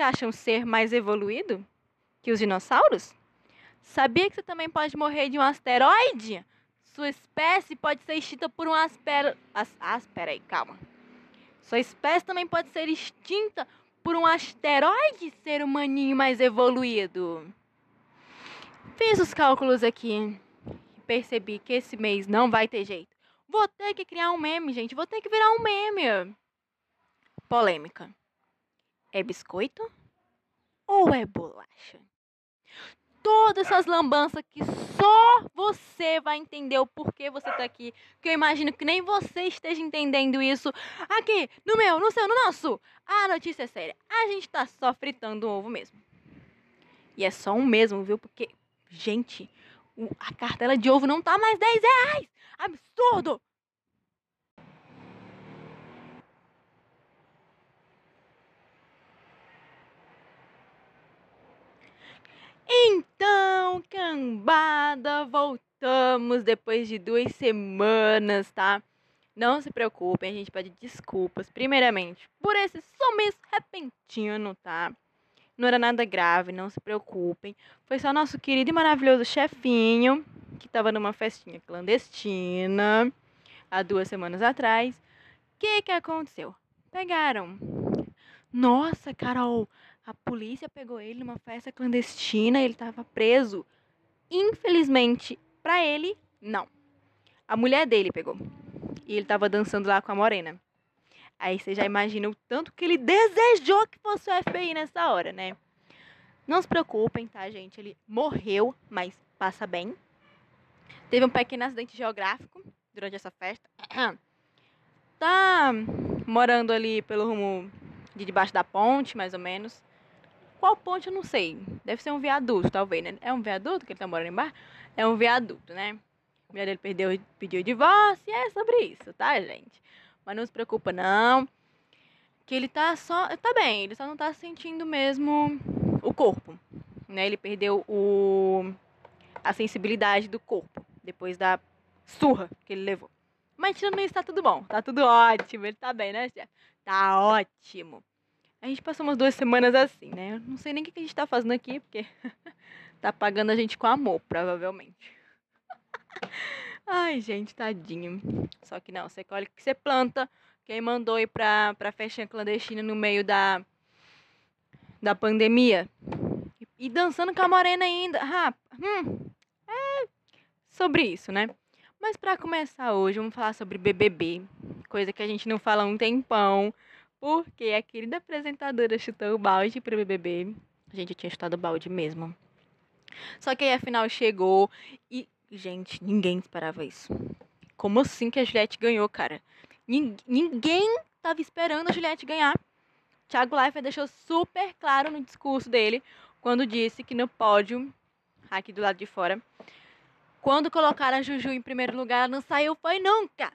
se acha um ser mais evoluído que os dinossauros? Sabia que você também pode morrer de um asteroide? Sua espécie pode ser extinta por um aspero... As... Ah, espera aí, calma. Sua espécie também pode ser extinta por um asteroide ser humaninho mais evoluído. Fiz os cálculos aqui e percebi que esse mês não vai ter jeito. Vou ter que criar um meme, gente. Vou ter que virar um meme. Polêmica. É biscoito ou é bolacha? Todas essas lambanças que só você vai entender o porquê você tá aqui. Que eu imagino que nem você esteja entendendo isso. Aqui, no meu, no seu, no nosso. A notícia é séria. A gente tá só fritando um ovo mesmo. E é só um mesmo, viu? Porque, gente, a cartela de ovo não tá mais 10 reais. Absurdo! Então, cambada, voltamos depois de duas semanas, tá? Não se preocupem, a gente pede desculpas, primeiramente, por esse sumiço repentino, tá? Não era nada grave, não se preocupem. Foi só nosso querido e maravilhoso chefinho, que tava numa festinha clandestina há duas semanas atrás. O que que aconteceu? Pegaram. Nossa, Carol, a polícia pegou ele numa festa clandestina ele estava preso. Infelizmente, para ele, não. A mulher dele pegou. E ele estava dançando lá com a morena. Aí você já imagina o tanto que ele desejou que fosse o FBI nessa hora, né? Não se preocupem, tá, gente? Ele morreu, mas passa bem. Teve um pequeno acidente geográfico durante essa festa. tá morando ali pelo rumo de debaixo da ponte, mais ou menos. Qual ponte eu não sei. Deve ser um viaduto, talvez, né? É um viaduto que ele tá morando embaixo? É um viaduto, né? A mulher dele perdeu, pediu divórcio é sobre isso, tá, gente? Mas não se preocupa, não. Que ele tá só. Tá bem, ele só não tá sentindo mesmo o corpo. Né? Ele perdeu o, a sensibilidade do corpo depois da surra que ele levou. Mas tirando isso, tá tudo bom. Tá tudo ótimo. Ele tá bem, né, chefe? Tá ótimo. A gente passou umas duas semanas assim, né? Eu não sei nem o que a gente tá fazendo aqui, porque tá pagando a gente com amor, provavelmente. Ai, gente, tadinho. Só que não, você colhe que você planta. Quem mandou ir pra, pra festinha clandestina no meio da, da pandemia? E, e dançando com a morena ainda. Ah, hum, é sobre isso, né? Mas para começar hoje, vamos falar sobre BBB. Coisa que a gente não fala há um tempão. Porque a querida apresentadora chutou o balde pro BBB. Gente, eu tinha chutado o balde mesmo. Só que aí afinal chegou e, gente, ninguém esperava isso. Como assim que a Juliette ganhou, cara? Ninguém tava esperando a Juliette ganhar. Thiago Leifert deixou super claro no discurso dele quando disse que no pódio, aqui do lado de fora, quando colocaram a Juju em primeiro lugar, ela não saiu foi nunca.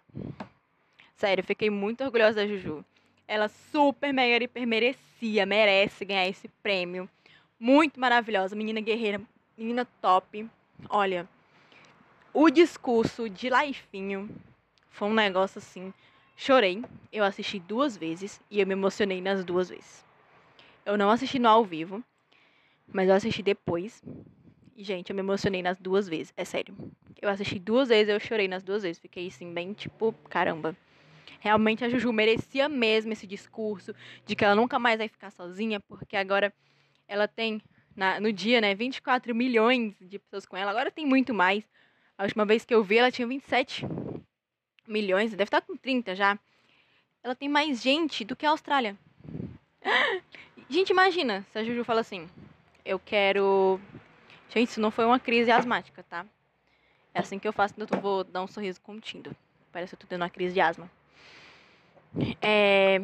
Sério, fiquei muito orgulhosa da Juju. Ela super, mega, hiper merecia, merece ganhar esse prêmio. Muito maravilhosa, menina guerreira, menina top. Olha, o discurso de Laifinho foi um negócio assim. Chorei. Eu assisti duas vezes e eu me emocionei nas duas vezes. Eu não assisti no ao vivo, mas eu assisti depois. E, gente, eu me emocionei nas duas vezes. É sério. Eu assisti duas vezes, eu chorei nas duas vezes. Fiquei assim, bem tipo, caramba. Realmente a Juju merecia mesmo esse discurso de que ela nunca mais vai ficar sozinha, porque agora ela tem na, no dia, né, 24 milhões de pessoas com ela. Agora tem muito mais. A última vez que eu vi, ela tinha 27 milhões, deve estar com 30 já. Ela tem mais gente do que a Austrália. Gente, imagina se a Juju fala assim: Eu quero. Gente, isso não foi uma crise asmática, tá? É assim que eu faço quando eu vou dar um sorriso contido. Parece que eu tô tendo uma crise de asma. É...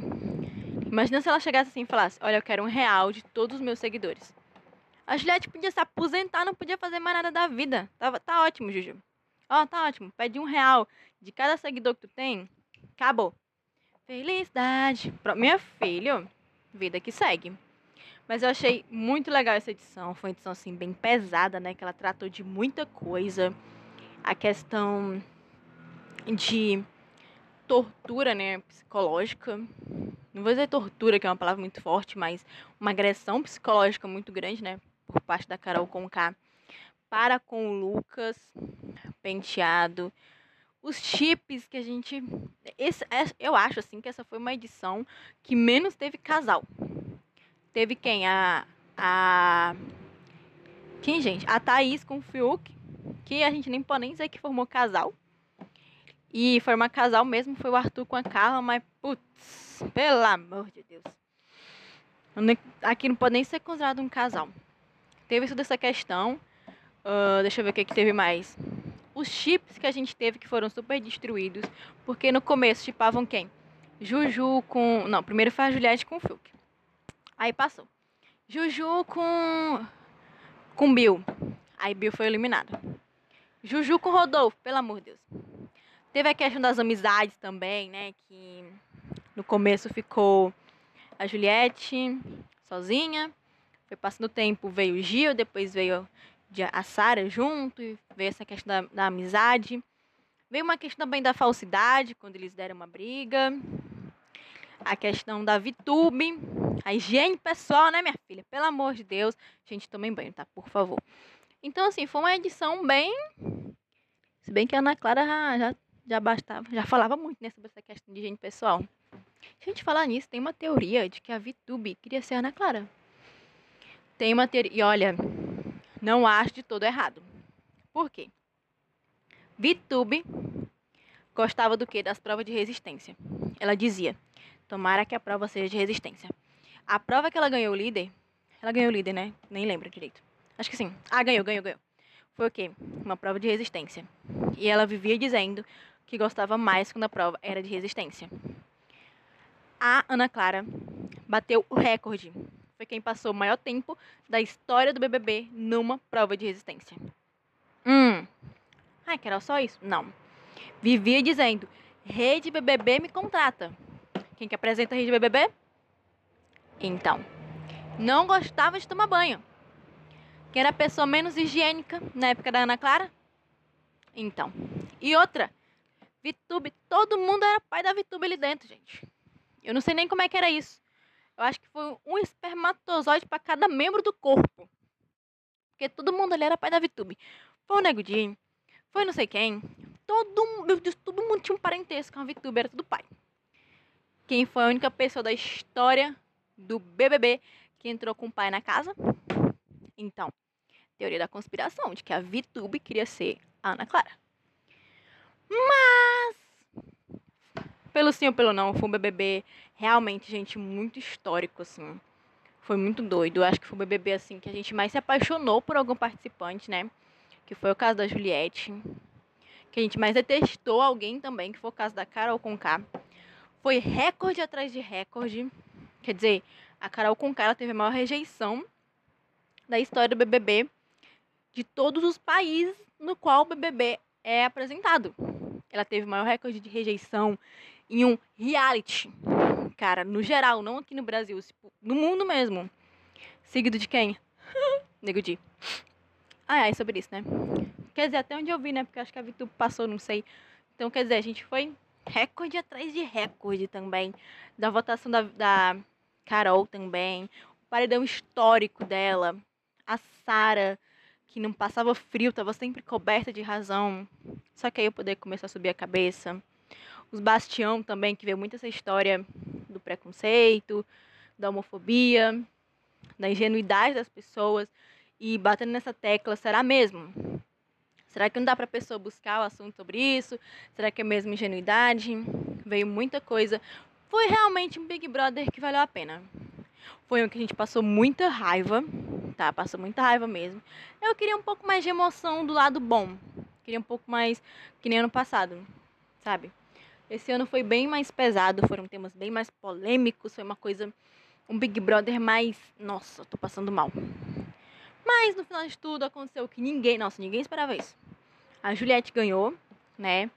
Imagina se ela chegasse assim e falasse: Olha, eu quero um real de todos os meus seguidores. A Juliette podia se aposentar, não podia fazer mais nada da vida. Tava, tá ótimo, Juju. Ó, oh, tá ótimo. Pede um real de cada seguidor que tu tem. Acabou. Felicidade. Minha filha, vida que segue. Mas eu achei muito legal essa edição. Foi uma edição assim bem pesada, né? Que ela tratou de muita coisa. A questão de tortura, né, psicológica. Não vou dizer tortura, que é uma palavra muito forte, mas uma agressão psicológica muito grande, né, por parte da Carol Conká para com o Lucas Penteado. Os chips que a gente. Esse, eu acho assim que essa foi uma edição que menos teve casal. Teve quem? A. A. Quem, gente? A Thaís com o Fiuk. Que a gente nem pode nem dizer que formou casal. E formar casal mesmo foi o Arthur com a Carla, mas putz, pelo amor de Deus. Aqui não pode nem ser considerado um casal. Teve isso dessa questão. Uh, deixa eu ver o que, que teve mais. Os chips que a gente teve que foram super destruídos. Porque no começo chipavam quem? Juju com. Não, primeiro foi a Juliette com o Fiuk. Aí passou. Juju com. Com Bill. Aí Bill foi eliminado. Juju com Rodolfo, pelo amor de Deus. Teve a questão das amizades também, né? Que no começo ficou a Juliette sozinha. Foi passando o tempo, veio o Gil, depois veio a Sara junto, veio essa questão da, da amizade. Veio uma questão também da falsidade, quando eles deram uma briga. A questão da VTube. A higiene pessoal, né, minha filha? Pelo amor de Deus. Gente, tomem banho, tá? Por favor. Então, assim, foi uma edição bem. Se bem que a Ana Clara já, já, já bastava, já falava muito né, sobre essa questão de higiene pessoal. Se a gente falar nisso, tem uma teoria de que a VTube queria ser Ana Clara. Tem uma teoria. E olha, não acho de todo errado. Por quê? VTube gostava do que? Das provas de resistência. Ela dizia: tomara que a prova seja de resistência. A prova que ela ganhou líder, ela ganhou líder, né? Nem lembro direito. Acho que sim. Ah, ganhou, ganhou, ganhou. Foi o quê? Uma prova de resistência. E ela vivia dizendo que gostava mais quando a prova era de resistência. A Ana Clara bateu o recorde foi quem passou o maior tempo da história do BBB numa prova de resistência. Hum. Ai, que era só isso? Não. Vivia dizendo: Rede BBB me contrata. Quem que apresenta a Rede BBB? Então. Não gostava de tomar banho. Quem era a pessoa menos higiênica na época da Ana Clara? Então. E outra. Vitube, todo mundo era pai da Vitube ali dentro, gente. Eu não sei nem como é que era isso. Eu acho que foi um espermatozoide para cada membro do corpo. Porque todo mundo ali era pai da VTube. Foi o Nego Di, foi não sei quem. Todo, meu Deus, todo mundo tinha um parentesco com a VTube, era tudo pai. Quem foi a única pessoa da história do BBB que entrou com o pai na casa? Então, teoria da conspiração, de que a VTube queria ser a Ana Clara. Mas pelo sim ou pelo não, foi um BBB realmente, gente, muito histórico, assim. Foi muito doido. Eu acho que foi o BBB, assim, que a gente mais se apaixonou por algum participante, né? Que foi o caso da Juliette. Que a gente mais detestou alguém também, que foi o caso da Carol Conká. Foi recorde atrás de recorde. Quer dizer, a Carol Conká ela teve a maior rejeição da história do BBB de todos os países no qual o BBB é apresentado. Ela teve o maior recorde de rejeição em um reality. Cara, no geral, não aqui no Brasil, no mundo mesmo. Seguido de quem? Nego Di. Ai, ai, sobre isso, né? Quer dizer, até onde eu vi, né? Porque acho que a Vitu passou, não sei. Então, quer dizer, a gente foi recorde atrás de recorde também. Da votação da, da Carol também. O paredão histórico dela. A Sara, que não passava frio, tava sempre coberta de razão. Só que aí eu poder começar a subir a cabeça. Os Bastião também, que vê muito essa história do preconceito, da homofobia, da ingenuidade das pessoas e batendo nessa tecla, será mesmo? Será que não dá para a pessoa buscar o assunto sobre isso? Será que é mesmo ingenuidade? Veio muita coisa. Foi realmente um Big Brother que valeu a pena. Foi um que a gente passou muita raiva, tá? Passou muita raiva mesmo. Eu queria um pouco mais de emoção do lado bom. Queria um pouco mais que nem ano passado, sabe? Esse ano foi bem mais pesado, foram temas bem mais polêmicos, foi uma coisa, um Big Brother mais, nossa, tô passando mal. Mas no final de tudo aconteceu que ninguém, nossa, ninguém esperava isso. A Juliette ganhou, né?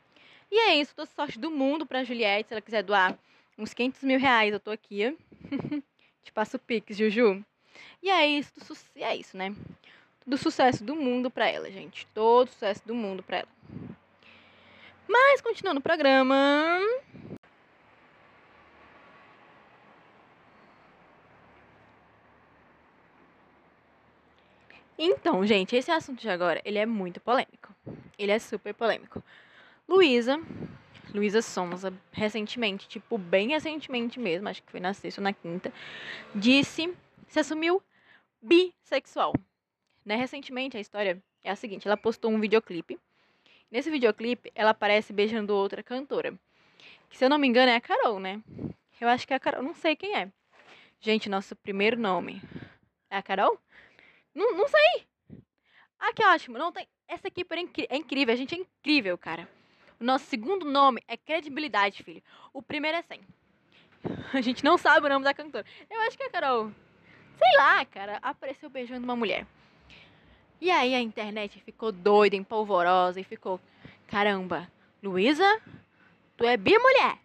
E é isso, toda sorte do mundo pra Juliette, se ela quiser doar uns 500 mil reais, eu tô aqui. Te passo o pix, Juju. E é isso, é isso, né? Todo sucesso do mundo pra ela, gente. Todo sucesso do mundo pra ela. Mas continuando o programa. Então, gente, esse assunto de agora, ele é muito polêmico. Ele é super polêmico. Luísa, Luísa Sonza, recentemente, tipo, bem recentemente mesmo, acho que foi na sexta ou na quinta, disse, se assumiu bissexual. Né? Recentemente, a história é a seguinte, ela postou um videoclipe. Nesse videoclipe, ela aparece beijando outra cantora. Que, se eu não me engano, é a Carol, né? Eu acho que é a Carol, não sei quem é. Gente, nosso primeiro nome é a Carol? Não, não sei. Ah, que ótimo. Não tem. Essa equipe é, incri... é incrível. A gente é incrível, cara. Nosso segundo nome é credibilidade, filho. O primeiro é 100. A gente não sabe o nome da cantora. Eu acho que é Carol. Sei lá, cara. Apareceu beijando uma mulher. E aí a internet ficou doida, empolvorosa e ficou: caramba, Luísa, tu é bi mulher.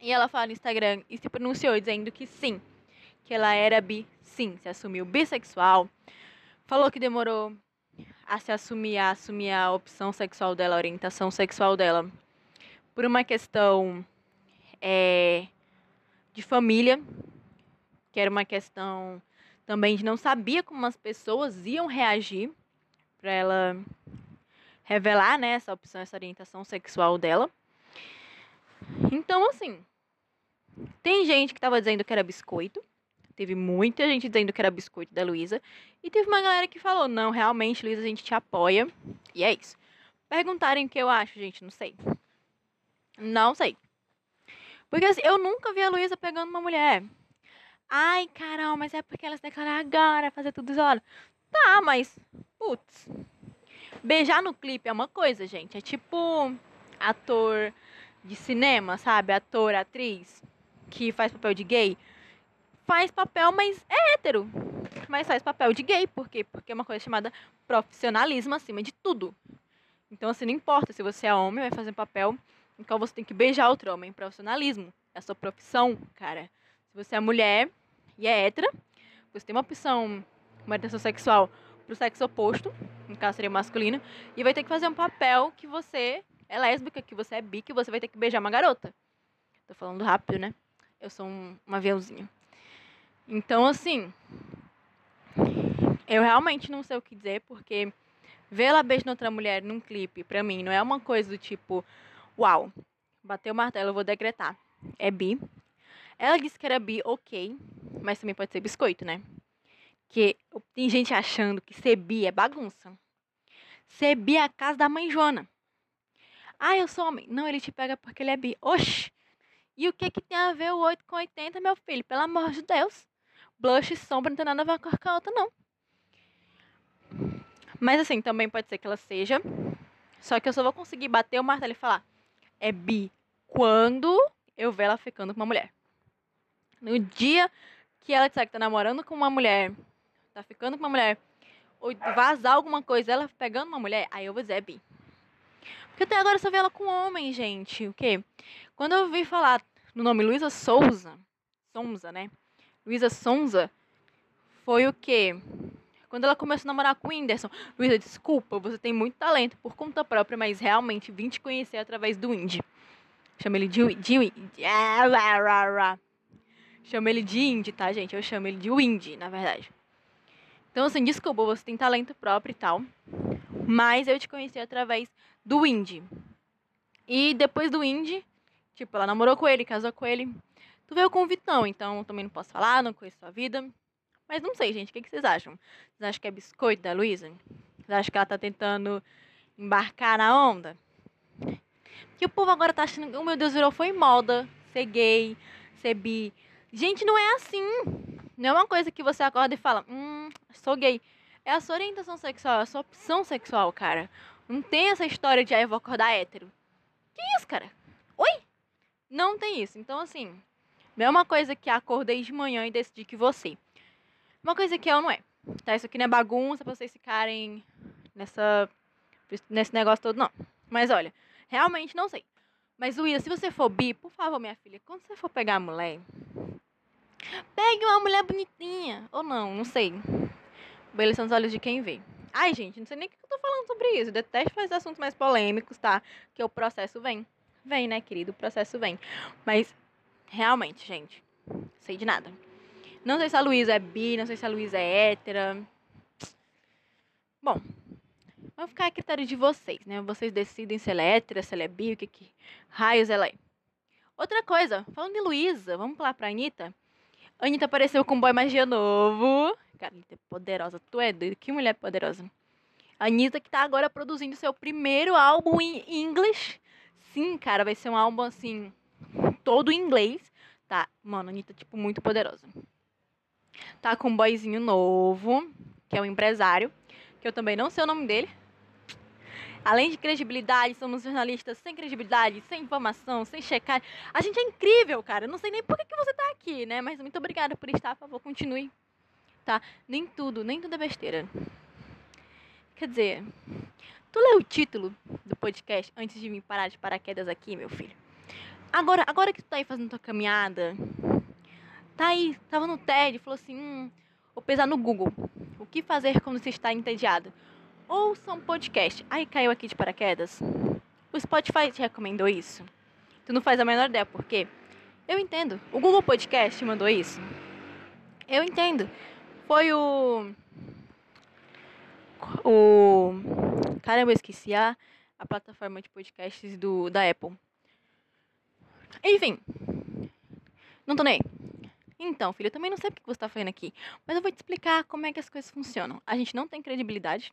E ela fala no Instagram e se pronunciou dizendo que sim, que ela era bi, sim, se assumiu bissexual. Falou que demorou a se assumir, a assumir a opção sexual dela, a orientação sexual dela, por uma questão é, de família, que era uma questão também de não sabia como as pessoas iam reagir para ela revelar né, essa opção, essa orientação sexual dela. Então, assim, tem gente que estava dizendo que era biscoito, teve muita gente dizendo que era biscoito da Luísa, e teve uma galera que falou: não, realmente, Luísa, a gente te apoia, e é isso. Perguntarem o que eu acho, gente, não sei. Não sei. Porque assim, eu nunca vi a Luísa pegando uma mulher. Ai, Carol, mas é porque ela se declara agora, fazer tudo isolado. Tá, mas. Putz. Beijar no clipe é uma coisa, gente. É tipo ator de cinema, sabe? Ator, atriz que faz papel de gay. Faz papel, mas é hétero. Mas faz papel de gay. Por quê? Porque é uma coisa chamada profissionalismo acima de tudo. Então, assim, não importa se você é homem, vai fazer papel em qual você tem que beijar outro homem. Profissionalismo. É a sua profissão, cara. Se você é mulher e é hétera, você tem uma opção, uma orientação sexual pro sexo oposto, no caso seria masculino, e vai ter que fazer um papel que você é lésbica, que você é bi, que você vai ter que beijar uma garota. Tô falando rápido, né? Eu sou um, um aviãozinho. Então, assim, eu realmente não sei o que dizer, porque ver ela beijando outra mulher num clipe, pra mim, não é uma coisa do tipo, uau, bateu o martelo, eu vou decretar. É bi, ela disse que era bi, ok, mas também pode ser biscoito, né? Que tem gente achando que ser bi é bagunça. Ser bi é a casa da mãe Joana. Ah, eu sou homem. Não, ele te pega porque ele é bi. Oxi! E o que que tem a ver o 8 com 80, meu filho? Pelo amor de Deus. Blush e sombra não tem nada a ver com a outra, não. Mas assim, também pode ser que ela seja. Só que eu só vou conseguir bater o martelo e falar. É bi quando eu ver ela ficando com uma mulher. No dia que ela disser que tá namorando com uma mulher, tá ficando com uma mulher, ou vazar alguma coisa, ela pegando uma mulher, aí eu vou dizer é bi. Porque até agora eu só vi ela com homem, gente. O quê? Quando eu vi falar no nome Luísa Souza, Sonza, né? Luísa Sonza, foi o quê? Quando ela começou a namorar com o Whindersson. Luísa, desculpa, você tem muito talento por conta própria, mas realmente vim te conhecer através do Indy. Chama ele de, de, de Chamo ele de Indy, tá, gente? Eu chamo ele de Windy, na verdade. Então, assim, desculpa, você tem talento próprio e tal. Mas eu te conheci através do Indy. E depois do Indy, tipo, ela namorou com ele, casou com ele. Tu veio com o Vitão, então também não posso falar, não conheço sua vida. Mas não sei, gente, o que, que vocês acham? Vocês acham que é biscoito da Luísa? Vocês acham que ela tá tentando embarcar na onda? Que o povo agora tá achando, oh meu Deus, virou foi moda ser gay, ser bi. Gente, não é assim. Não é uma coisa que você acorda e fala, hum, sou gay. É a sua orientação sexual, é a sua opção sexual, cara. Não tem essa história de, ah, eu vou acordar hétero. Que isso, cara? Oi? Não tem isso. Então, assim, não é uma coisa que acordei de manhã e decidi que você. Uma coisa que eu não é. Tá? Isso aqui não é bagunça pra vocês ficarem nessa, nesse negócio todo, não. Mas olha, realmente não sei. Mas, Luísa, se você for bi, por favor, minha filha, quando você for pegar a mulher, pegue uma mulher bonitinha. Ou não, não sei. Beleza nos olhos de quem vê. Ai, gente, não sei nem o que eu tô falando sobre isso. Eu detesto fazer assuntos mais polêmicos, tá? Que o processo vem. Vem, né, querido? O processo vem. Mas, realmente, gente, sei de nada. Não sei se a Luísa é bi, não sei se a Luísa é hétera. Bom, vai ficar a critério de vocês, né? Vocês decidem se ela é hétera, se ela é bi, o que, que raios ela é. Outra coisa, falando de Luísa, vamos lá pra Anitta. Anitta apareceu com um boy magia novo. Cara, Anitta é poderosa. Tu é doido? Que mulher poderosa. Anitta que tá agora produzindo seu primeiro álbum em inglês. Sim, cara, vai ser um álbum assim, todo em inglês. Tá, mano, a Anitta, tipo, muito poderosa. Tá com um boyzinho novo, que é um empresário, que eu também não sei o nome dele. Além de credibilidade, somos jornalistas sem credibilidade, sem informação, sem checar. A gente é incrível, cara. Eu não sei nem por que, que você tá aqui, né? Mas muito obrigada por estar, por favor, continue. Tá? Nem tudo, nem tudo é besteira. Quer dizer, tu leu o título do podcast antes de me parar de paraquedas aqui, meu filho? Agora, agora que tu tá aí fazendo tua caminhada, tá aí, tava no TED, falou assim, hum, vou pesar no Google. O que fazer quando se está entediado? ouça um podcast. Aí caiu aqui de paraquedas. O Spotify te recomendou isso. Tu não faz a menor ideia por quê? Eu entendo. O Google Podcast mandou isso. Eu entendo. Foi o. O. Caramba, eu esqueci a, a plataforma de podcasts do, da Apple. Enfim. Não tô nem. Então, filho, eu também não sei o que você tá fazendo aqui. Mas eu vou te explicar como é que as coisas funcionam. A gente não tem credibilidade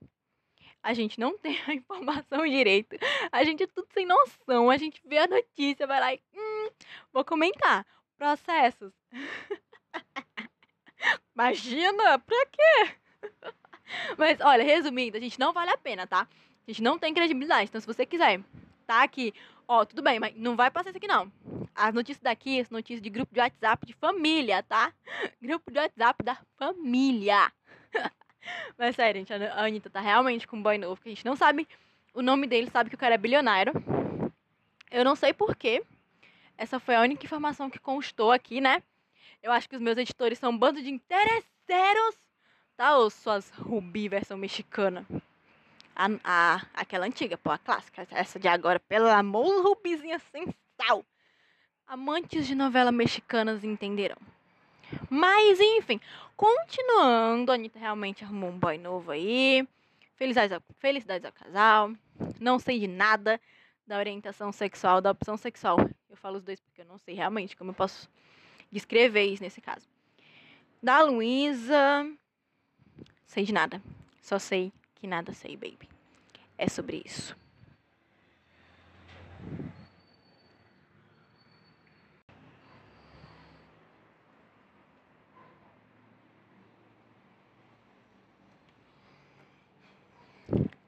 a gente não tem a informação direito, a gente é tudo sem noção, a gente vê a notícia, vai lá e. Hum, vou comentar. Processos. Imagina, pra quê? Mas olha, resumindo, a gente não vale a pena, tá? A gente não tem credibilidade. Então, se você quiser, tá aqui, ó, tudo bem, mas não vai passar isso aqui não. As notícias daqui, as notícias de grupo de WhatsApp de família, tá? Grupo de WhatsApp da família. Mas sério, gente, a Anitta tá realmente com um boy novo, que a gente não sabe o nome dele, sabe que o cara é bilionário. Eu não sei porquê. Essa foi a única informação que constou aqui, né? Eu acho que os meus editores são um bando de interesseiros, tá? Ou suas Rubi versão mexicana. A, a, aquela antiga, pô, a clássica. Essa de agora, pelo amor, Rubizinha sem sal. Amantes de novela mexicanas entenderão. Mas, enfim, continuando, a Anitta realmente arrumou um boy novo aí. Felicidades ao, felicidades ao casal. Não sei de nada da orientação sexual, da opção sexual. Eu falo os dois porque eu não sei realmente como eu posso descrever isso nesse caso. Da Luísa, sei de nada. Só sei que nada sei, baby. É sobre isso.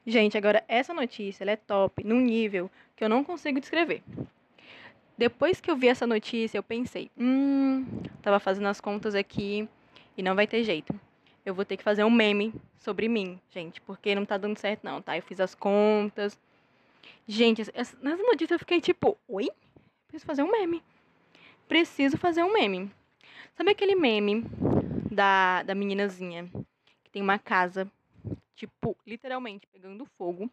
Gente, agora essa notícia é top num nível que eu não consigo descrever. Depois que eu vi essa notícia, eu pensei, hum, tava fazendo as contas aqui e não vai ter jeito. Eu vou ter que fazer um meme sobre mim, gente, porque não tá dando certo não, tá? Eu fiz as contas. Gente, nessa notícia eu fiquei tipo, oi? Preciso fazer um meme. Preciso fazer um meme. Sabe aquele meme da, da meninazinha que tem uma casa tipo, literalmente pegando fogo.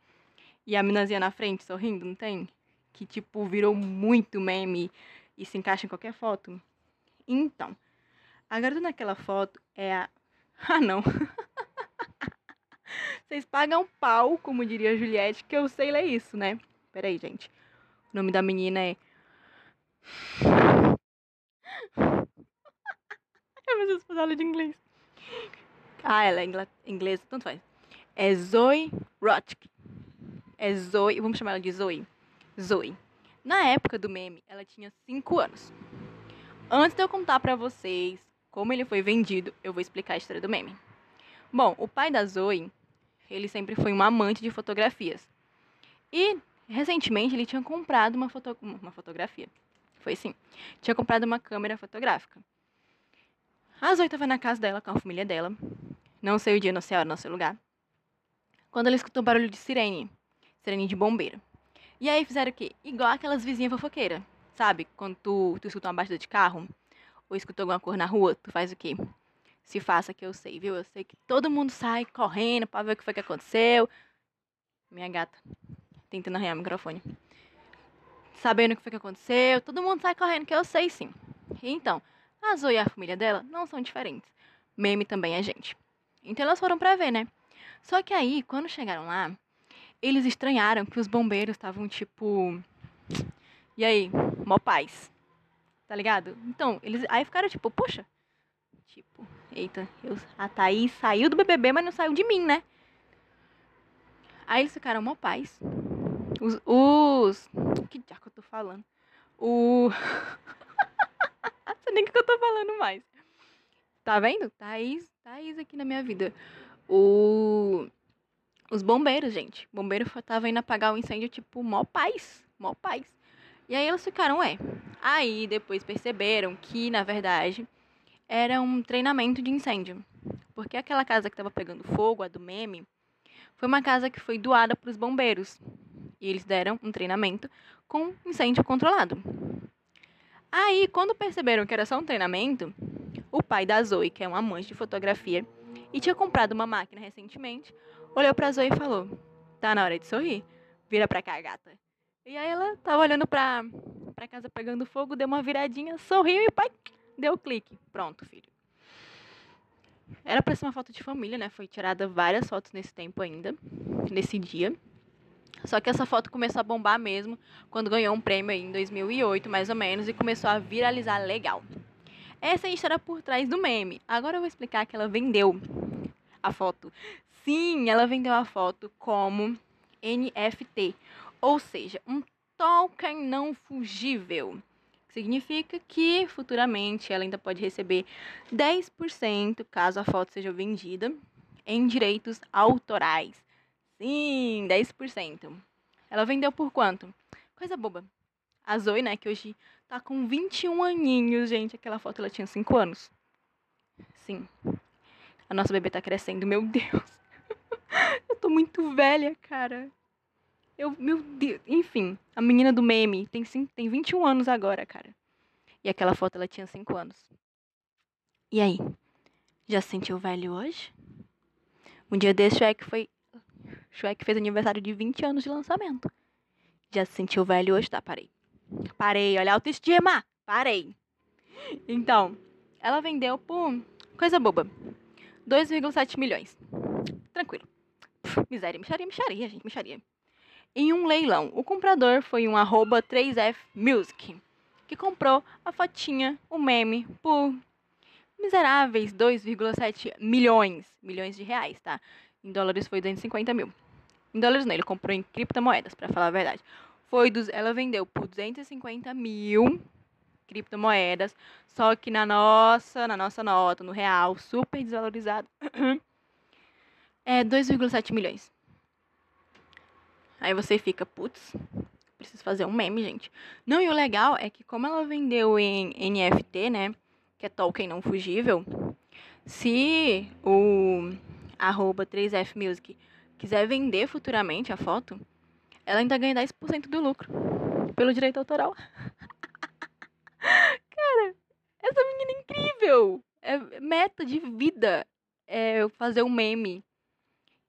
E a minazinha na frente sorrindo, não tem? Que, tipo, virou muito meme e se encaixa em qualquer foto. Então, a garota naquela foto é a. Ah, não. Vocês pagam pau, como diria a Juliette, que eu sei ler isso, né? Peraí, gente. O nome da menina é. Eu preciso fazer aula de inglês. Ah, ela é inglesa, tanto faz é Zoe Rotk. É Zoe, vamos chamar ela de Zoe. Zoe. Na época do meme, ela tinha 5 anos. Antes de eu contar pra vocês como ele foi vendido, eu vou explicar a história do meme. Bom, o pai da Zoe, ele sempre foi um amante de fotografias. E, recentemente, ele tinha comprado uma, foto... uma fotografia. Foi assim. Tinha comprado uma câmera fotográfica. A Zoe estava na casa dela, com a família dela. Não sei o dia, não sei a hora, não sei o lugar quando ela escutou barulho de sirene. Sirene de bombeiro. E aí fizeram o quê? Igual aquelas vizinhas fofoqueiras. Sabe? Quando tu, tu escuta uma batida de carro, ou escuta alguma cor na rua, tu faz o quê? se faça que eu sei, viu? Eu sei que todo mundo sai correndo pra ver o que foi que aconteceu. Minha gata tentando arranhar o microfone. Sabendo o que foi que aconteceu, todo mundo sai correndo, que eu sei sim. Então, a Zoe e a família dela não são diferentes. Meme também é gente. Então elas foram pra ver, né? Só que aí, quando chegaram lá, eles estranharam que os bombeiros estavam tipo. E aí, mó paz. Tá ligado? Então, eles aí ficaram tipo, poxa. Tipo, eita, eu, a Thaís saiu do BBB, mas não saiu de mim, né? Aí eles ficaram mó paz. Os. os... Que já que eu tô falando? O. Nem o que eu tô falando mais. Tá vendo? Thaís, Thaís aqui na minha vida. O. Os bombeiros, gente. O bombeiro tava indo apagar o incêndio, tipo, mó paz. Mó paz. E aí eles ficaram, é. Aí depois perceberam que, na verdade, era um treinamento de incêndio. Porque aquela casa que tava pegando fogo, a do meme, foi uma casa que foi doada para os bombeiros. E eles deram um treinamento com incêndio controlado. Aí, quando perceberam que era só um treinamento, o pai da Zoe, que é um amante de fotografia e tinha comprado uma máquina recentemente, olhou para Zoe e falou: "Tá na hora de sorrir. Vira pra cá, gata." E aí ela tava olhando pra, pra casa pegando fogo, deu uma viradinha, sorriu e pai deu o clique. Pronto, filho. Era pra ser uma foto de família, né? Foi tirada várias fotos nesse tempo ainda, nesse dia. Só que essa foto começou a bombar mesmo quando ganhou um prêmio aí em 2008, mais ou menos, e começou a viralizar legal. Essa é a história por trás do meme. Agora eu vou explicar que ela vendeu a foto. Sim, ela vendeu a foto como NFT, ou seja, um token não fugível. Significa que futuramente ela ainda pode receber 10% caso a foto seja vendida em direitos autorais. Sim, 10%. Ela vendeu por quanto? Coisa boba. A Zoe, né, que hoje tá com 21 aninhos, gente. Aquela foto ela tinha 5 anos. Sim. A nossa bebê tá crescendo, meu Deus. Eu tô muito velha, cara. Eu, meu Deus. Enfim, a menina do meme tem, tem 21 anos agora, cara. E aquela foto ela tinha 5 anos. E aí? Já se sentiu velho hoje? Um dia desse, Shrek foi. Shrek fez aniversário de 20 anos de lançamento. Já se sentiu velho hoje? Tá, parei. Parei, olha a autoestima! Parei. Então, ela vendeu por coisa boba. 2,7 milhões. Tranquilo. Pff, miséria, micharia, micharia, gente, micharia em um leilão. O comprador foi um arroba 3F Music, que comprou a fotinha, o meme, por miseráveis 2,7 milhões, milhões de reais, tá? Em dólares foi 250 mil. Em dólares não, ele comprou em criptomoedas, para falar a verdade. Foi dos, ela vendeu por 250 mil criptomoedas, só que na nossa, na nossa nota, no real, super desvalorizado, é 2,7 milhões. Aí você fica, putz, preciso fazer um meme, gente. Não, e o legal é que como ela vendeu em NFT, né, que é token não fugível, se o arroba 3F Music quiser vender futuramente a foto, ela ainda ganha 10% do lucro pelo direito autoral. Cara, essa menina é incrível! É meta de vida é fazer um meme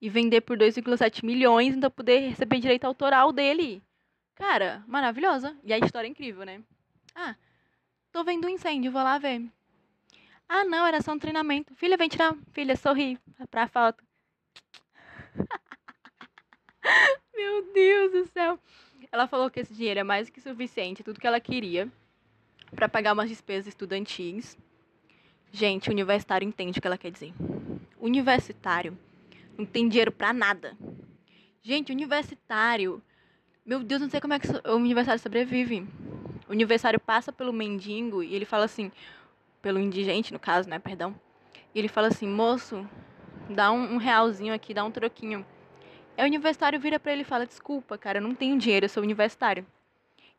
e vender por 2,7 milhões, ainda poder receber direito autoral dele. Cara, maravilhosa. E a história é incrível, né? Ah, tô vendo um incêndio, vou lá ver. Ah, não, era só um treinamento. Filha, vem tirar. Filha, sorri pra foto. Meu Deus do céu. Ela falou que esse dinheiro é mais do que suficiente, tudo que ela queria para pagar umas despesas estudantis. Gente, universitário entende o que ela quer dizer. Universitário não tem dinheiro para nada. Gente, universitário. Meu Deus, não sei como é que o universitário sobrevive. O universitário passa pelo mendigo e ele fala assim, pelo indigente, no caso, né? Perdão. E ele fala assim, moço, dá um, um realzinho aqui, dá um troquinho. Aí o universitário vira para ele e fala, desculpa, cara, eu não tenho dinheiro, eu sou universitário.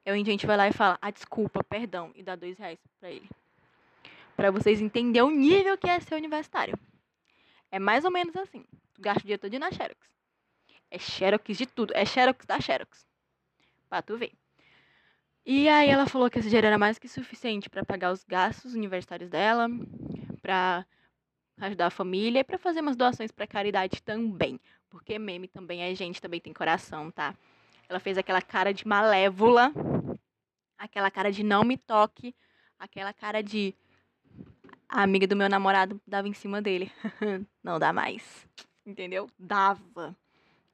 Aí o indigente vai lá e fala, ah, desculpa, perdão, e dá dois reais pra ele. Pra vocês entenderem o nível que é ser universitário. É mais ou menos assim. Tu gasta o dia todo na Xerox. É Xerox de tudo. É Xerox da Xerox. Pra tu ver. E aí ela falou que esse dinheiro era mais que suficiente para pagar os gastos universitários dela, para ajudar a família e para fazer umas doações para caridade também. Porque meme também é gente, também tem coração, tá? Ela fez aquela cara de malévola, aquela cara de não me toque, aquela cara de a amiga do meu namorado dava em cima dele. não dá mais. Entendeu? Dava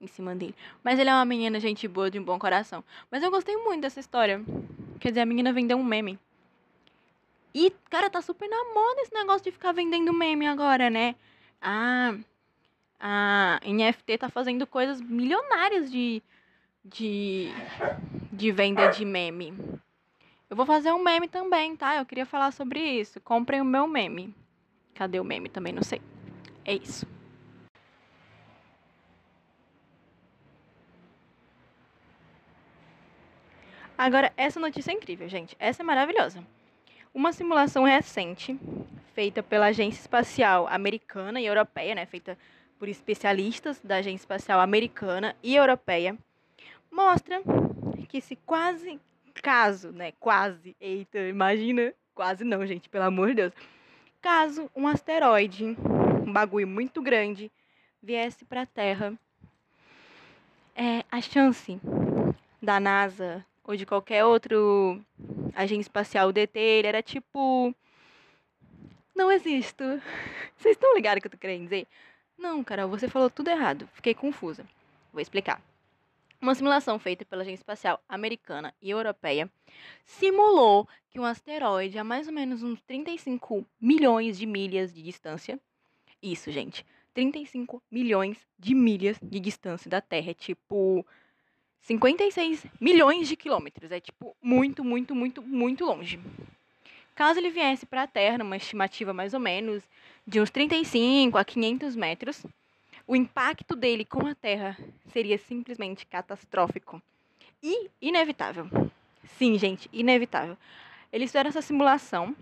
em cima dele. Mas ele é uma menina gente boa, de um bom coração. Mas eu gostei muito dessa história. Quer dizer, a menina vendeu um meme. E, cara, tá super na moda esse negócio de ficar vendendo meme agora, né? Ah, a NFT tá fazendo coisas milionárias de, de, de venda de meme. Eu vou fazer um meme também, tá? Eu queria falar sobre isso. Comprem o meu meme. Cadê o meme? Também não sei. É isso. Agora, essa notícia é incrível, gente. Essa é maravilhosa. Uma simulação recente, feita pela Agência Espacial Americana e Europeia, né? Feita por especialistas da Agência Espacial Americana e Europeia, mostra que se quase, caso, né? Quase, eita, imagina, quase não, gente, pelo amor de Deus. Caso um asteroide, um bagulho muito grande, viesse para a Terra, é, a chance da NASA ou de qualquer outro agente espacial deter ele, era tipo. Não existo. Vocês estão ligados que eu tô querendo dizer? Não, Carol, você falou tudo errado. Fiquei confusa. Vou explicar. Uma simulação feita pela Agência Espacial Americana e Europeia simulou que um asteroide a mais ou menos uns 35 milhões de milhas de distância. Isso, gente. 35 milhões de milhas de distância da Terra. É tipo 56 milhões de quilômetros. É tipo muito, muito, muito, muito longe. Caso ele viesse para a Terra, numa estimativa mais ou menos de uns 35 a 500 metros, o impacto dele com a Terra seria simplesmente catastrófico e inevitável. Sim, gente, inevitável. Eles fizeram essa simulação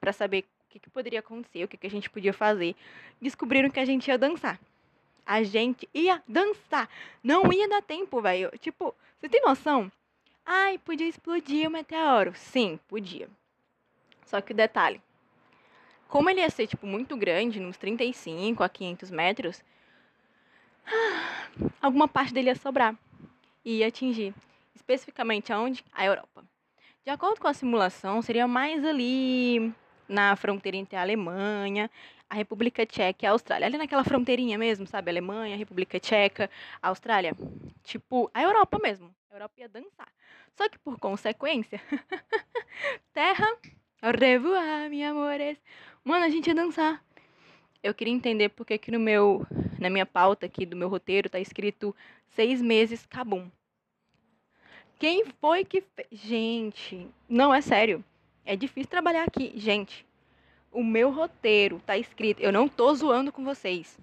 para saber o que, que, poderia acontecer, o que, que a gente podia fazer. Descobriram que a gente ia dançar a gente ia dançar. Não ia dar tempo, velho. Tipo, você tem noção? Ai, podia explodir o meteoro. Sim, podia. Só que o detalhe. Como ele ia ser, tipo, muito grande, uns 35 a 500 metros, alguma parte dele ia sobrar. E ia atingir. Especificamente aonde? A Europa. De acordo com a simulação, seria mais ali na fronteira entre a Alemanha a República Tcheca e a Austrália. Ali naquela fronteirinha mesmo, sabe? Alemanha, República Tcheca, Austrália. Tipo, a Europa mesmo. A Europa ia dançar. Só que por consequência, terra, au revoir, meu amores. Mano, a gente ia dançar. Eu queria entender porque que no meu, na minha pauta aqui do meu roteiro tá escrito seis meses cabum. Quem foi que fez? Gente, não é sério. É difícil trabalhar aqui, gente o meu roteiro tá escrito. Eu não tô zoando com vocês.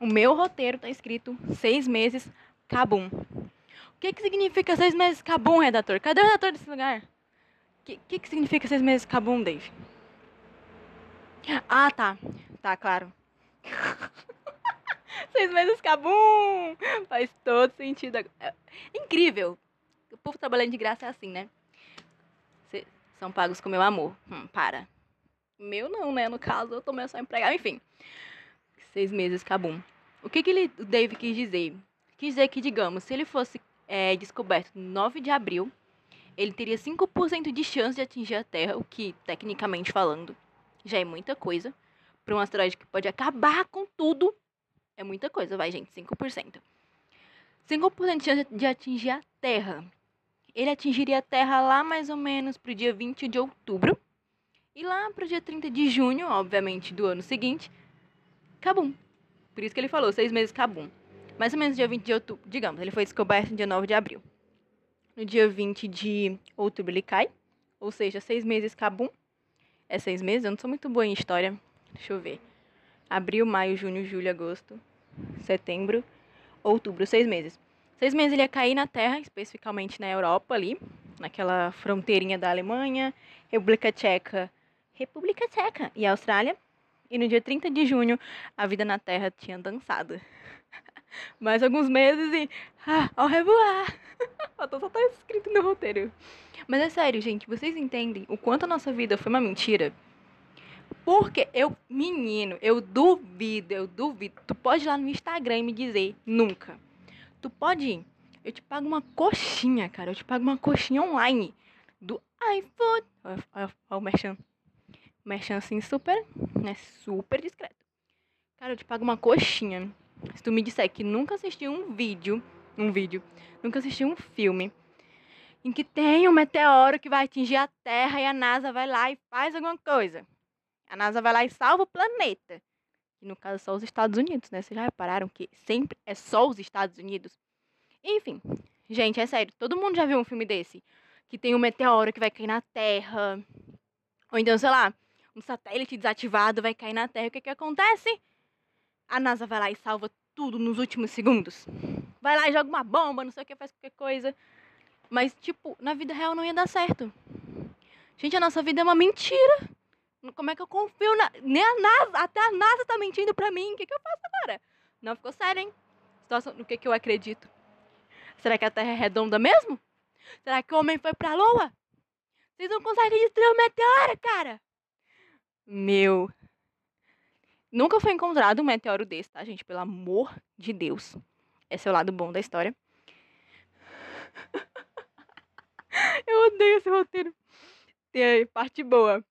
O meu roteiro tá escrito seis meses cabum. O que que significa seis meses cabum, redator? Cadê o redator desse lugar? O que, que que significa seis meses cabum, Dave? Ah, tá. Tá, claro. seis meses cabum! Faz todo sentido. É incrível. O povo trabalhando de graça é assim, né? São pagos com meu amor. Hum, para. Meu não, né? No caso, eu tomei só empregado. Enfim, seis meses, cabum. O que, que ele, o Dave quis dizer? Quis dizer que, digamos, se ele fosse é, descoberto no 9 de abril, ele teria 5% de chance de atingir a Terra, o que, tecnicamente falando, já é muita coisa. Para um asteroide que pode acabar com tudo, é muita coisa, vai, gente, 5%. 5% de chance de atingir a Terra. Ele atingiria a Terra lá mais ou menos para o dia 20 de outubro. E lá para o dia 30 de junho, obviamente, do ano seguinte, Cabum. Por isso que ele falou, seis meses Cabum. Mais ou menos dia 20 de outubro, digamos, ele foi descoberto no dia 9 de abril. No dia 20 de outubro ele cai, ou seja, seis meses Cabum. É seis meses? Eu não sou muito boa em história. Deixa eu ver. Abril, maio, junho, julho, agosto, setembro, outubro, seis meses. Seis meses ele ia cair na Terra, especificamente na Europa ali, naquela fronteirinha da Alemanha, República Tcheca República Tcheca e Austrália. E no dia 30 de junho, a vida na Terra tinha dançado. Mais alguns meses e. Ah, ao revoar! Só tá escrito no roteiro. Mas é sério, gente, vocês entendem o quanto a nossa vida foi uma mentira? Porque eu, menino, eu duvido, eu duvido. Tu pode ir lá no Instagram e me dizer, nunca. Tu pode ir. Eu te pago uma coxinha, cara. Eu te pago uma coxinha online do iPhone. Olha o merchan. Merchan assim super, né? Super discreto. Cara, eu te pago uma coxinha. Se tu me disser que nunca assistiu um vídeo, um vídeo, nunca assistiu um filme em que tem um meteoro que vai atingir a Terra e a NASA vai lá e faz alguma coisa. A NASA vai lá e salva o planeta. E no caso, só os Estados Unidos, né? Vocês já repararam que sempre é só os Estados Unidos? Enfim, gente, é sério. Todo mundo já viu um filme desse? Que tem um meteoro que vai cair na Terra. Ou então, sei lá, um satélite desativado vai cair na Terra. O que que acontece? A NASA vai lá e salva tudo nos últimos segundos. Vai lá e joga uma bomba, não sei o que, faz qualquer coisa. Mas, tipo, na vida real não ia dar certo. Gente, a nossa vida é uma mentira. Como é que eu confio na. Nem a NASA, até a NASA tá mentindo pra mim. O que, que eu faço agora? Não ficou sério, hein? Situação, no que, que eu acredito? Será que a Terra é redonda mesmo? Será que o homem foi pra Lua? Vocês não conseguem destruir o meteoro, cara! Meu. Nunca foi encontrado um meteoro desse, tá, gente? Pelo amor de Deus. Esse é o lado bom da história. Eu odeio esse roteiro. Tem aí, parte boa.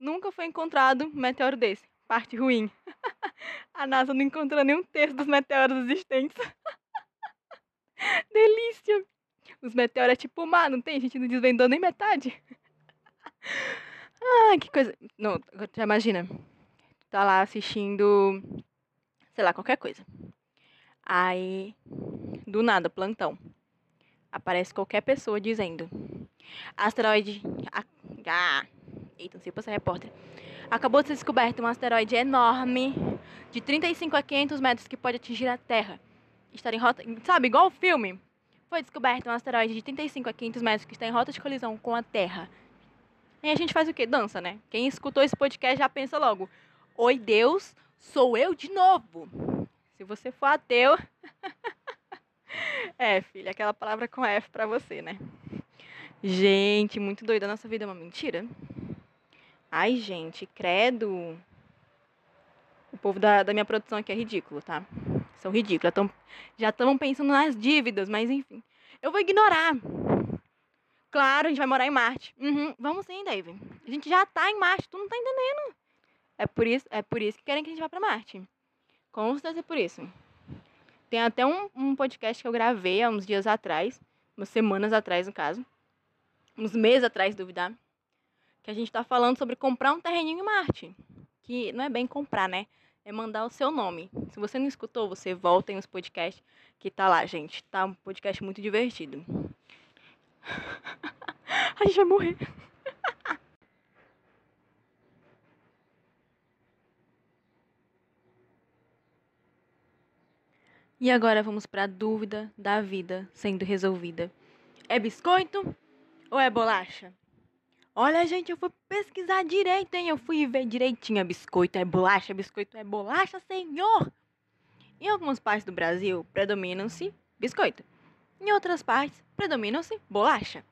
Nunca foi encontrado meteoro desse. Parte ruim. A NASA não encontrou nenhum terço dos meteoros existentes. Delícia! Os meteoros é tipo mar, não tem? A gente não desvendou nem metade. Ah, que coisa. Não, já imagina. Tá lá assistindo, sei lá, qualquer coisa. Aí, do nada, plantão. Aparece qualquer pessoa dizendo: Asteroide. Ah, eita, não sei pra ser repórter. Acabou de ser descoberto um asteroide enorme de 35 a 500 metros que pode atingir a Terra. Estar em rota. Sabe, igual o filme. Foi descoberto um asteroide de 35 a 500 metros que está em rota de colisão com a Terra. E a gente faz o quê? Dança, né? Quem escutou esse podcast já pensa logo: Oi, Deus, sou eu de novo. Se você for ateu. é, filha, aquela palavra com F pra você, né? Gente, muito doida. Nossa vida é uma mentira. Ai, gente, credo. O povo da, da minha produção aqui é ridículo, tá? São ridículos. Já estão pensando nas dívidas, mas enfim. Eu vou ignorar. Claro, a gente vai morar em Marte. Uhum, vamos sim, David. A gente já tá em Marte, tu não tá entendendo. É por isso, é por isso que querem que a gente vá pra Marte. Com certeza é por isso. Tem até um, um podcast que eu gravei há uns dias atrás, umas semanas atrás, no caso uns meses atrás, duvidar, que a gente está falando sobre comprar um terreninho em Marte. Que não é bem comprar, né? É mandar o seu nome. Se você não escutou, você volta em os podcasts que tá lá, gente. Tá um podcast muito divertido. a gente vai morrer. E agora vamos para a dúvida da vida sendo resolvida. É biscoito ou é bolacha? Olha, gente, eu fui pesquisar direito, hein? Eu fui ver direitinho. Biscoito é bolacha, biscoito é bolacha, senhor! Em algumas partes do Brasil, predominam-se biscoito. Em outras partes, predominam-se bolacha.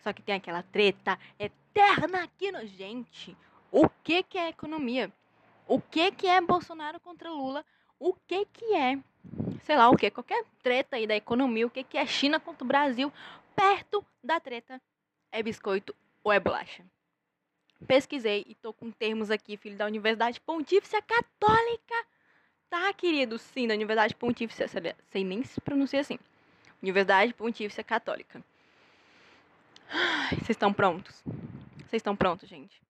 Só que tem aquela treta eterna aqui no... Gente, o que que é economia? O que que é Bolsonaro contra Lula? O que que é, sei lá o que, qualquer treta aí da economia, o que que é China contra o Brasil, perto da treta é biscoito ou é bolacha. Pesquisei e tô com termos aqui, filho da Universidade Pontífice Católica. Tá, querido? Sim, da Universidade Pontífice, sei nem se pronuncia assim. Universidade Pontífice Católica. Vocês estão prontos? Vocês estão prontos, gente?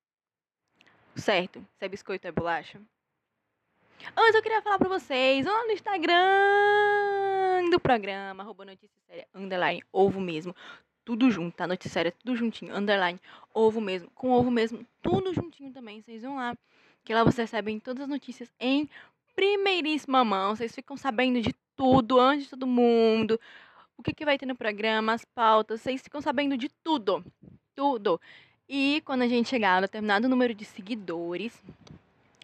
Certo, se é biscoito é bolacha? Antes eu queria falar pra vocês, lá no Instagram do programa, arroba notícia séria, underline, ovo mesmo tudo junto, tá? Noticiário é tudo juntinho, underline, ovo mesmo, com ovo mesmo, tudo juntinho também. Vocês vão lá, que lá vocês recebem todas as notícias em primeiríssima mão. Vocês ficam sabendo de tudo, antes de todo mundo. O que, que vai ter no programa, as pautas, vocês ficam sabendo de tudo. Tudo. E quando a gente chegar a determinado número de seguidores,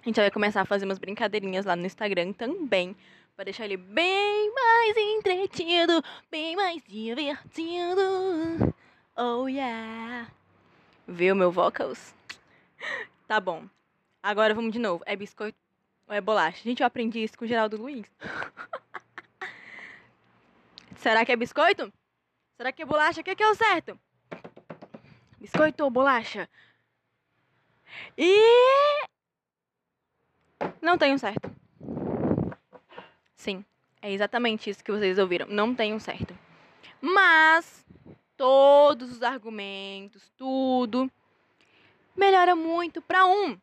a gente vai começar a fazer umas brincadeirinhas lá no Instagram também Pra deixar ele bem mais entretido, bem mais divertido. Oh yeah. Viu meu vocals? Tá bom. Agora vamos de novo. É biscoito ou é bolacha? Gente, eu aprendi isso com o Geraldo Luiz. Será que é biscoito? Será que é bolacha? O que é, que é o certo? Biscoito ou bolacha? E. Não um certo. Sim, é exatamente isso que vocês ouviram. Não tem um certo. Mas todos os argumentos, tudo melhora muito para um.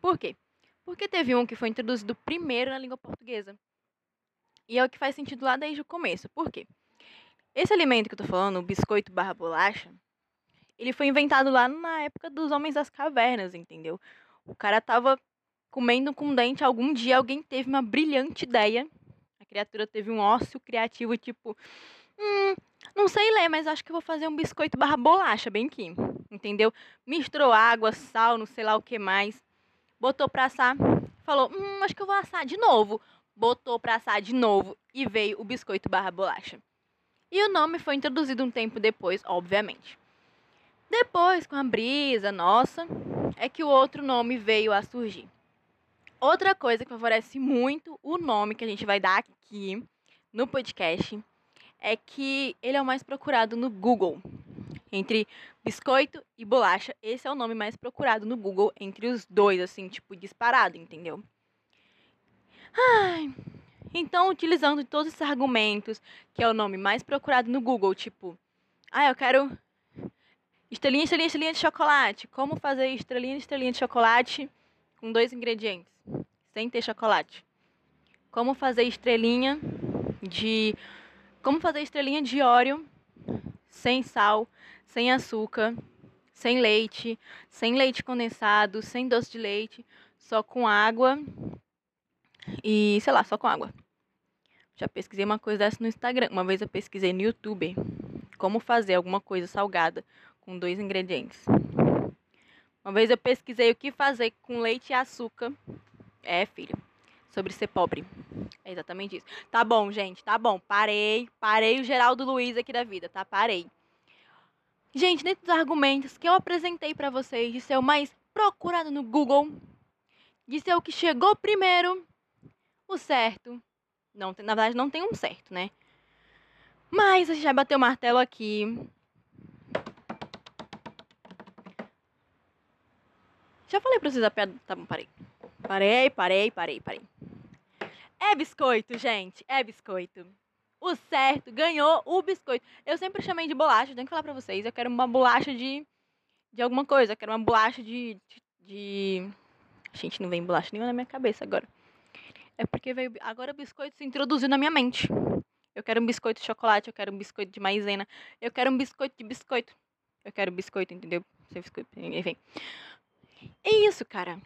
Por quê? Porque teve um que foi introduzido primeiro na língua portuguesa. E é o que faz sentido lá desde o começo. Por quê? Esse alimento que eu tô falando, o biscoito barra bolacha, ele foi inventado lá na época dos homens das cavernas, entendeu? O cara tava comendo com dente, algum dia alguém teve uma brilhante ideia. A criatura teve um ócio criativo, tipo, hum, não sei ler, mas acho que vou fazer um biscoito barra bolacha, bem aqui, entendeu? Misturou água, sal, não sei lá o que mais, botou pra assar, falou, hum, acho que eu vou assar de novo. Botou pra assar de novo e veio o biscoito barra bolacha. E o nome foi introduzido um tempo depois, obviamente. Depois, com a brisa nossa, é que o outro nome veio a surgir. Outra coisa que favorece muito o nome que a gente vai dar aqui no podcast é que ele é o mais procurado no Google. Entre biscoito e bolacha, esse é o nome mais procurado no Google entre os dois, assim, tipo, disparado, entendeu? Ai, então, utilizando todos esses argumentos, que é o nome mais procurado no Google, tipo, ah, eu quero estrelinha, estrelinha, estrelinha de chocolate. Como fazer estrelinha, estrelinha de chocolate com dois ingredientes, sem ter chocolate? Como fazer estrelinha de como fazer estrelinha de óleo sem sal, sem açúcar, sem leite, sem leite condensado, sem doce de leite, só com água e, sei lá, só com água. Já pesquisei uma coisa dessa no Instagram. Uma vez eu pesquisei no YouTube como fazer alguma coisa salgada com dois ingredientes. Uma vez eu pesquisei o que fazer com leite e açúcar. É, filho. Sobre ser pobre. É exatamente isso. Tá bom, gente. Tá bom. Parei. Parei o Geraldo Luiz aqui da vida, tá? Parei. Gente, dentro dos argumentos que eu apresentei para vocês de ser o mais procurado no Google, de ser o que chegou primeiro, o certo não, na verdade, não tem um certo, né? Mas a gente vai bater o martelo aqui. Já falei pra vocês a piada. Tá bom, parei. Parei, parei, parei, parei. É biscoito, gente. É biscoito. O certo ganhou o biscoito. Eu sempre chamei de bolacha, tenho que falar pra vocês. Eu quero uma bolacha de. de alguma coisa. Eu quero uma bolacha de. de. de... Gente, não vem bolacha nenhuma na minha cabeça agora. É porque veio. Agora o biscoito se introduziu na minha mente. Eu quero um biscoito de chocolate, eu quero um biscoito de maisena, eu quero um biscoito de biscoito. Eu quero biscoito, entendeu? Enfim. É isso, cara.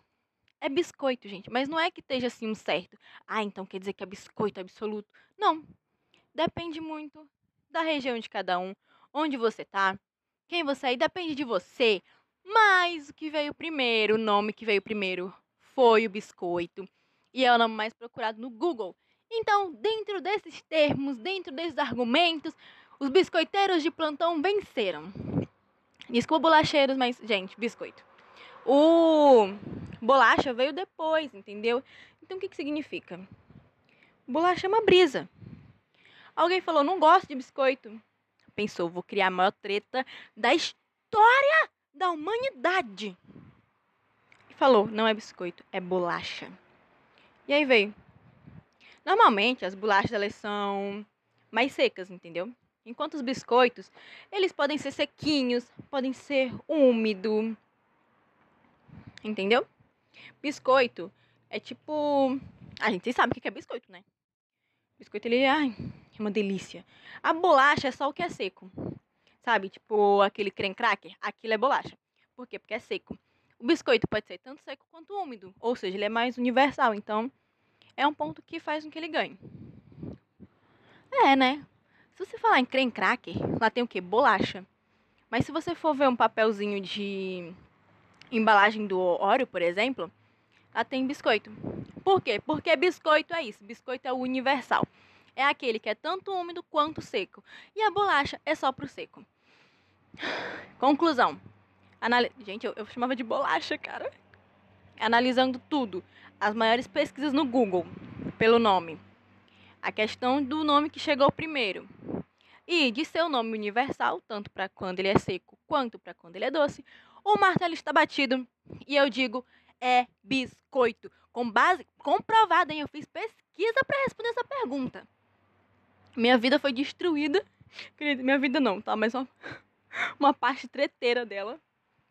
É biscoito, gente. Mas não é que esteja assim um certo. Ah, então quer dizer que é biscoito absoluto. Não. Depende muito da região de cada um, onde você tá, quem você é, e depende de você. Mas o que veio primeiro, o nome que veio primeiro foi o biscoito e é o nome mais procurado no Google. Então, dentro desses termos, dentro desses argumentos, os biscoiteiros de plantão venceram. Desculpa, bolacheiros, mas, gente, biscoito. O bolacha veio depois, entendeu? Então, o que, que significa? Bolacha é uma brisa. Alguém falou, não gosto de biscoito. Pensou, vou criar a maior treta da história da humanidade. E falou, não é biscoito, é bolacha. E aí veio. Normalmente as bolachas elas são mais secas, entendeu? Enquanto os biscoitos, eles podem ser sequinhos, podem ser úmido. Entendeu? Biscoito é tipo, a gente sabe o que é biscoito, né? Biscoito ele ai, é uma delícia. A bolacha é só o que é seco. Sabe? Tipo aquele creme cracker, aquilo é bolacha. Por quê? Porque é seco. O biscoito pode ser tanto seco quanto úmido, ou seja, ele é mais universal, então é um ponto que faz com que ele ganhe. É, né? Se você falar em creme cracker, lá tem o que? Bolacha. Mas se você for ver um papelzinho de embalagem do Oreo, por exemplo, lá tem biscoito. Por quê? Porque biscoito é isso. Biscoito é o universal. É aquele que é tanto úmido quanto seco. E a bolacha é só pro seco. Conclusão. Anal... Gente, eu, eu chamava de bolacha, cara. analisando tudo, as maiores pesquisas no Google, pelo nome. A questão do nome que chegou primeiro. E de seu nome universal, tanto para quando ele é seco quanto para quando ele é doce, o martelo está batido e eu digo é biscoito. Com base comprovada, hein? Eu fiz pesquisa para responder essa pergunta. Minha vida foi destruída. Minha vida não, tá? Mas uma, uma parte treteira dela.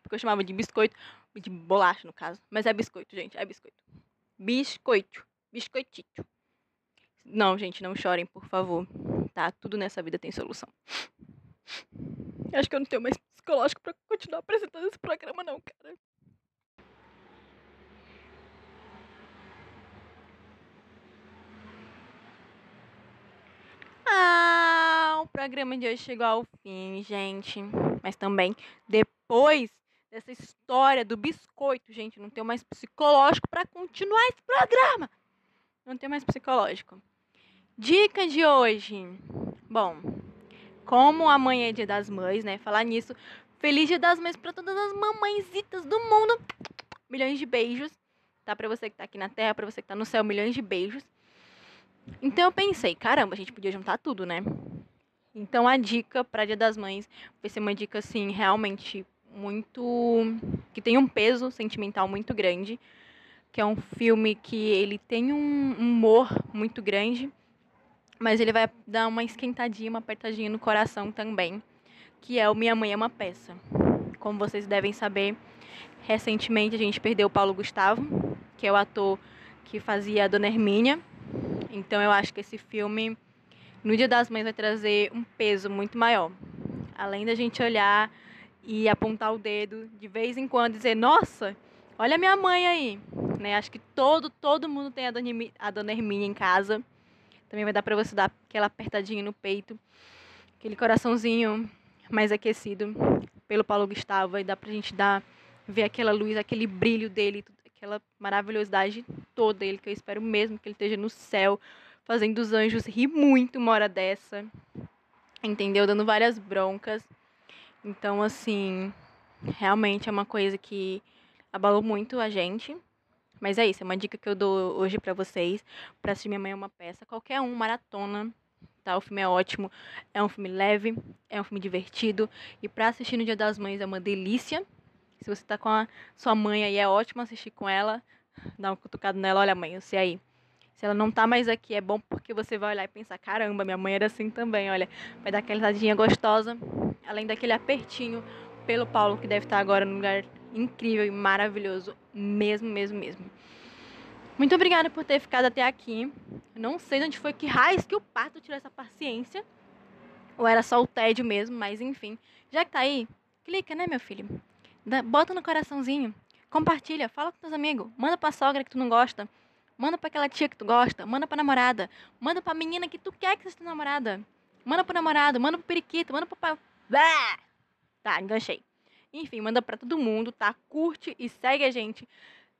Porque eu chamava de biscoito. De bolacha, no caso. Mas é biscoito, gente. É biscoito. Biscoito. Biscoitito. Não, gente, não chorem, por favor. Tá? Tudo nessa vida tem solução. Acho que eu não tenho mais psicológico para continuar apresentando esse programa, não, cara. Ah, o programa de hoje chegou ao fim, gente. Mas também, depois dessa história do biscoito, gente, não tenho mais psicológico para continuar esse programa. Não tenho mais psicológico. Dica de hoje. Bom, como amanhã é dia das mães, né? Falar nisso. Feliz dia das mães para todas as mamãezitas do mundo. Milhões de beijos. Tá? Pra você que tá aqui na terra, pra você que tá no céu, milhões de beijos. Então eu pensei, caramba, a gente podia juntar tudo, né? Então a dica para Dia das Mães vai ser uma dica assim, realmente muito que tem um peso sentimental muito grande, que é um filme que ele tem um humor muito grande, mas ele vai dar uma esquentadinha, uma apertadinha no coração também, que é o Minha Mãe é uma peça. Como vocês devem saber, recentemente a gente perdeu o Paulo Gustavo, que é o ator que fazia a Dona Hermínia então eu acho que esse filme, no Dia das Mães, vai trazer um peso muito maior. Além da gente olhar e apontar o dedo de vez em quando dizer, nossa, olha minha mãe aí. Né? Acho que todo, todo mundo tem a dona, a dona Hermínia em casa. Também vai dar para você dar aquela apertadinha no peito, aquele coraçãozinho mais aquecido pelo Paulo Gustavo. E dá pra gente dar, ver aquela luz, aquele brilho dele, aquela maravilhosidade toda ele, que eu espero mesmo que ele esteja no céu, fazendo os anjos rir muito uma hora dessa, entendeu? Dando várias broncas. Então, assim, realmente é uma coisa que abalou muito a gente. Mas é isso, é uma dica que eu dou hoje para vocês, para assistir Minha Mãe é uma Peça. Qualquer um, maratona, tá? O filme é ótimo, é um filme leve, é um filme divertido. E para assistir no Dia das Mães é uma delícia. Se você tá com a sua mãe aí, é ótimo assistir com ela. Dá uma cutucada nela, olha mãe, sei aí. Se ela não tá mais aqui, é bom porque você vai olhar e pensar, caramba, minha mãe era assim também, olha. Vai dar aquela risadinha gostosa, além daquele apertinho pelo Paulo, que deve estar agora num lugar incrível e maravilhoso, mesmo, mesmo, mesmo. Muito obrigada por ter ficado até aqui. não sei de onde foi que raiz que o parto tirou essa paciência. Ou era só o tédio mesmo, mas enfim. Já que tá aí, clica, né, meu filho? bota no coraçãozinho. Compartilha, fala com teus amigos. Manda pra sogra que tu não gosta. Manda pra aquela tia que tu gosta. Manda pra namorada. Manda pra menina que tu quer que seja tua namorada. Manda pro namorado. Manda pro periquito. Manda pro pai. Tá, enganchei. Enfim, manda pra todo mundo, tá? Curte e segue a gente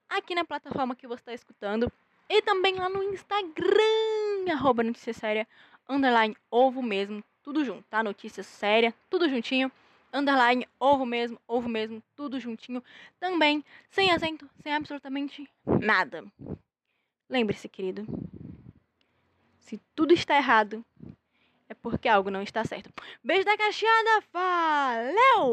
aqui na plataforma que você está escutando. E também lá no Instagram, arroba notícia séria, underline ovo mesmo, tudo junto, tá? Notícia séria, tudo juntinho underline, ovo mesmo, ovo mesmo, tudo juntinho. Também, sem acento, sem absolutamente nada. Lembre-se, querido. Se tudo está errado, é porque algo não está certo. Beijo da cacheada, valeu!